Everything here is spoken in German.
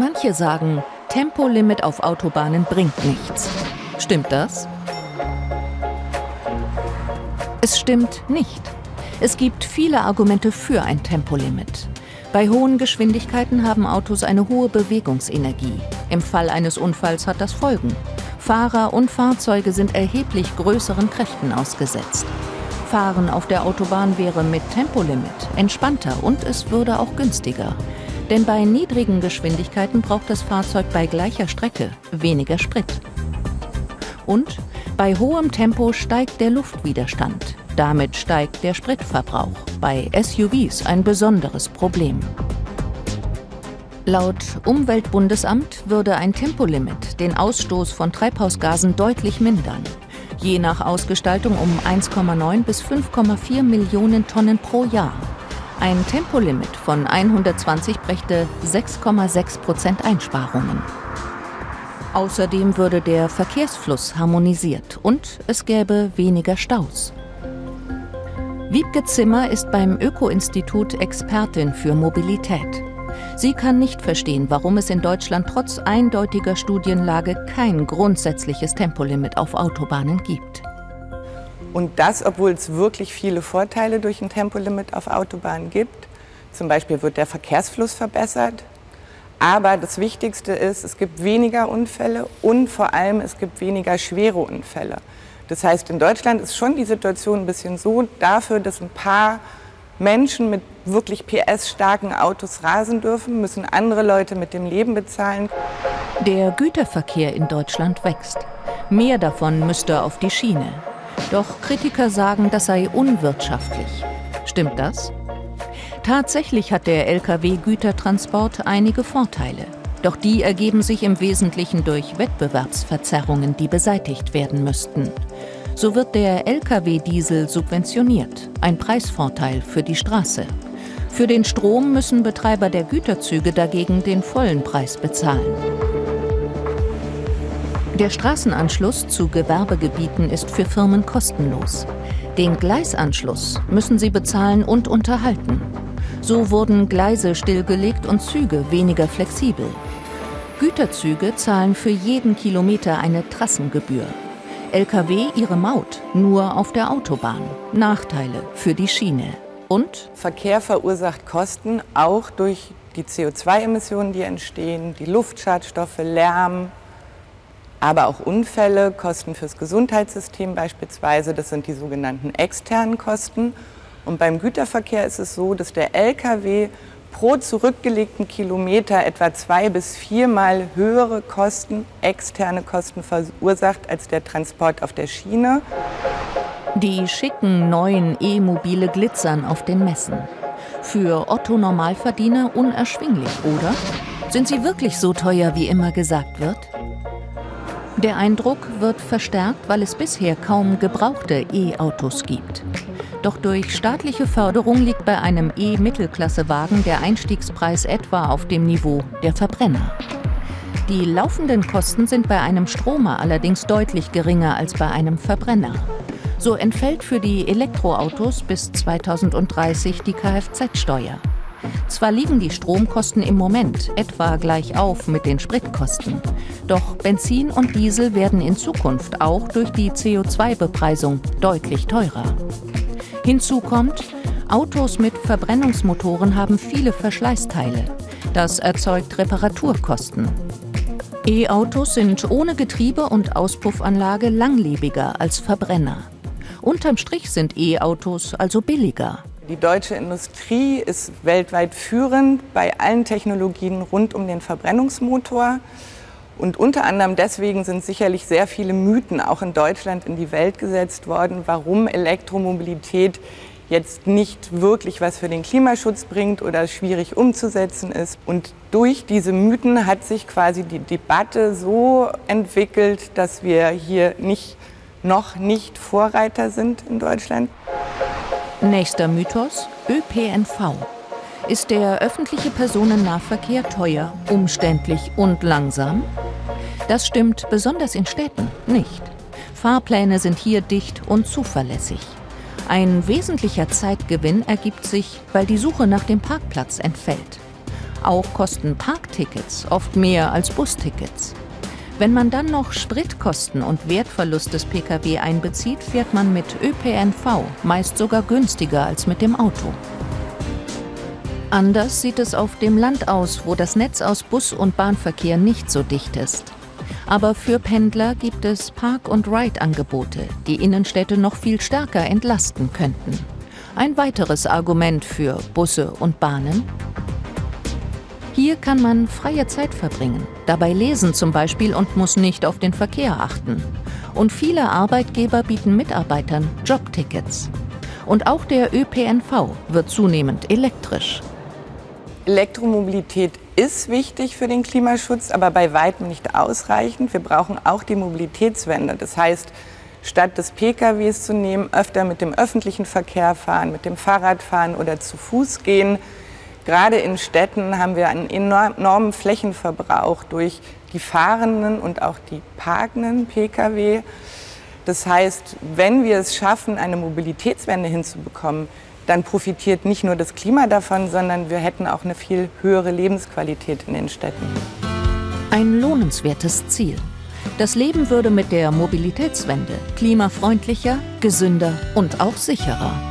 Manche sagen, Tempolimit auf Autobahnen bringt nichts. Stimmt das? Es stimmt nicht. Es gibt viele Argumente für ein Tempolimit. Bei hohen Geschwindigkeiten haben Autos eine hohe Bewegungsenergie. Im Fall eines Unfalls hat das Folgen. Fahrer und Fahrzeuge sind erheblich größeren Kräften ausgesetzt. Fahren auf der Autobahn wäre mit Tempolimit entspannter und es würde auch günstiger. Denn bei niedrigen Geschwindigkeiten braucht das Fahrzeug bei gleicher Strecke weniger Sprit. Und bei hohem Tempo steigt der Luftwiderstand. Damit steigt der Spritverbrauch. Bei SUVs ein besonderes Problem. Laut Umweltbundesamt würde ein Tempolimit den Ausstoß von Treibhausgasen deutlich mindern. Je nach Ausgestaltung um 1,9 bis 5,4 Millionen Tonnen pro Jahr. Ein Tempolimit von 120 brächte 6,6 Prozent Einsparungen. Außerdem würde der Verkehrsfluss harmonisiert und es gäbe weniger Staus. Wiebke Zimmer ist beim Öko-Institut Expertin für Mobilität. Sie kann nicht verstehen, warum es in Deutschland trotz eindeutiger Studienlage kein grundsätzliches Tempolimit auf Autobahnen gibt. Und das, obwohl es wirklich viele Vorteile durch ein Tempolimit auf Autobahnen gibt. Zum Beispiel wird der Verkehrsfluss verbessert. Aber das Wichtigste ist, es gibt weniger Unfälle und vor allem es gibt weniger schwere Unfälle. Das heißt, in Deutschland ist schon die Situation ein bisschen so dafür, dass ein paar Menschen mit wirklich PS-starken Autos rasen dürfen, müssen andere Leute mit dem Leben bezahlen. Der Güterverkehr in Deutschland wächst. Mehr davon müsste auf die Schiene. Doch Kritiker sagen, das sei unwirtschaftlich. Stimmt das? Tatsächlich hat der Lkw-Gütertransport einige Vorteile. Doch die ergeben sich im Wesentlichen durch Wettbewerbsverzerrungen, die beseitigt werden müssten. So wird der Lkw-Diesel subventioniert, ein Preisvorteil für die Straße. Für den Strom müssen Betreiber der Güterzüge dagegen den vollen Preis bezahlen. Der Straßenanschluss zu Gewerbegebieten ist für Firmen kostenlos. Den Gleisanschluss müssen sie bezahlen und unterhalten. So wurden Gleise stillgelegt und Züge weniger flexibel. Güterzüge zahlen für jeden Kilometer eine Trassengebühr. Lkw ihre Maut nur auf der Autobahn. Nachteile für die Schiene. Und? Verkehr verursacht Kosten, auch durch die CO2-Emissionen, die entstehen, die Luftschadstoffe, Lärm, aber auch Unfälle, Kosten fürs Gesundheitssystem beispielsweise. Das sind die sogenannten externen Kosten. Und beim Güterverkehr ist es so, dass der Lkw pro zurückgelegten Kilometer etwa zwei bis viermal höhere Kosten, externe Kosten verursacht als der Transport auf der Schiene. Die schicken neuen E-Mobile glitzern auf den Messen. Für Otto Normalverdiener unerschwinglich, oder? Sind sie wirklich so teuer, wie immer gesagt wird? Der Eindruck wird verstärkt, weil es bisher kaum gebrauchte E-Autos gibt. Doch durch staatliche Förderung liegt bei einem E-Mittelklassewagen der Einstiegspreis etwa auf dem Niveau der Verbrenner. Die laufenden Kosten sind bei einem Stromer allerdings deutlich geringer als bei einem Verbrenner. So entfällt für die Elektroautos bis 2030 die Kfz-Steuer. Zwar liegen die Stromkosten im Moment etwa gleich auf mit den Spritkosten, doch Benzin und Diesel werden in Zukunft auch durch die CO2-Bepreisung deutlich teurer. Hinzu kommt, Autos mit Verbrennungsmotoren haben viele Verschleißteile. Das erzeugt Reparaturkosten. E-Autos sind ohne Getriebe und Auspuffanlage langlebiger als Verbrenner. Unterm Strich sind E-Autos also billiger. Die deutsche Industrie ist weltweit führend bei allen Technologien rund um den Verbrennungsmotor. Und unter anderem deswegen sind sicherlich sehr viele Mythen auch in Deutschland in die Welt gesetzt worden, warum Elektromobilität jetzt nicht wirklich was für den Klimaschutz bringt oder schwierig umzusetzen ist. Und durch diese Mythen hat sich quasi die Debatte so entwickelt, dass wir hier nicht, noch nicht Vorreiter sind in Deutschland. Nächster Mythos, ÖPNV. Ist der öffentliche Personennahverkehr teuer, umständlich und langsam? Das stimmt besonders in Städten nicht. Fahrpläne sind hier dicht und zuverlässig. Ein wesentlicher Zeitgewinn ergibt sich, weil die Suche nach dem Parkplatz entfällt. Auch kosten Parktickets oft mehr als Bustickets. Wenn man dann noch Spritkosten und Wertverlust des Pkw einbezieht, fährt man mit ÖPNV meist sogar günstiger als mit dem Auto. Anders sieht es auf dem Land aus, wo das Netz aus Bus- und Bahnverkehr nicht so dicht ist. Aber für Pendler gibt es Park- und Ride-Angebote, die Innenstädte noch viel stärker entlasten könnten. Ein weiteres Argument für Busse und Bahnen. Hier kann man freie Zeit verbringen, dabei lesen zum Beispiel und muss nicht auf den Verkehr achten. Und viele Arbeitgeber bieten Mitarbeitern Jobtickets. Und auch der ÖPNV wird zunehmend elektrisch. Elektromobilität ist wichtig für den Klimaschutz, aber bei weitem nicht ausreichend. Wir brauchen auch die Mobilitätswende. Das heißt, statt des PKWs zu nehmen, öfter mit dem öffentlichen Verkehr fahren, mit dem Fahrrad fahren oder zu Fuß gehen. Gerade in Städten haben wir einen enormen Flächenverbrauch durch die fahrenden und auch die parkenden Pkw. Das heißt, wenn wir es schaffen, eine Mobilitätswende hinzubekommen, dann profitiert nicht nur das Klima davon, sondern wir hätten auch eine viel höhere Lebensqualität in den Städten. Ein lohnenswertes Ziel. Das Leben würde mit der Mobilitätswende klimafreundlicher, gesünder und auch sicherer.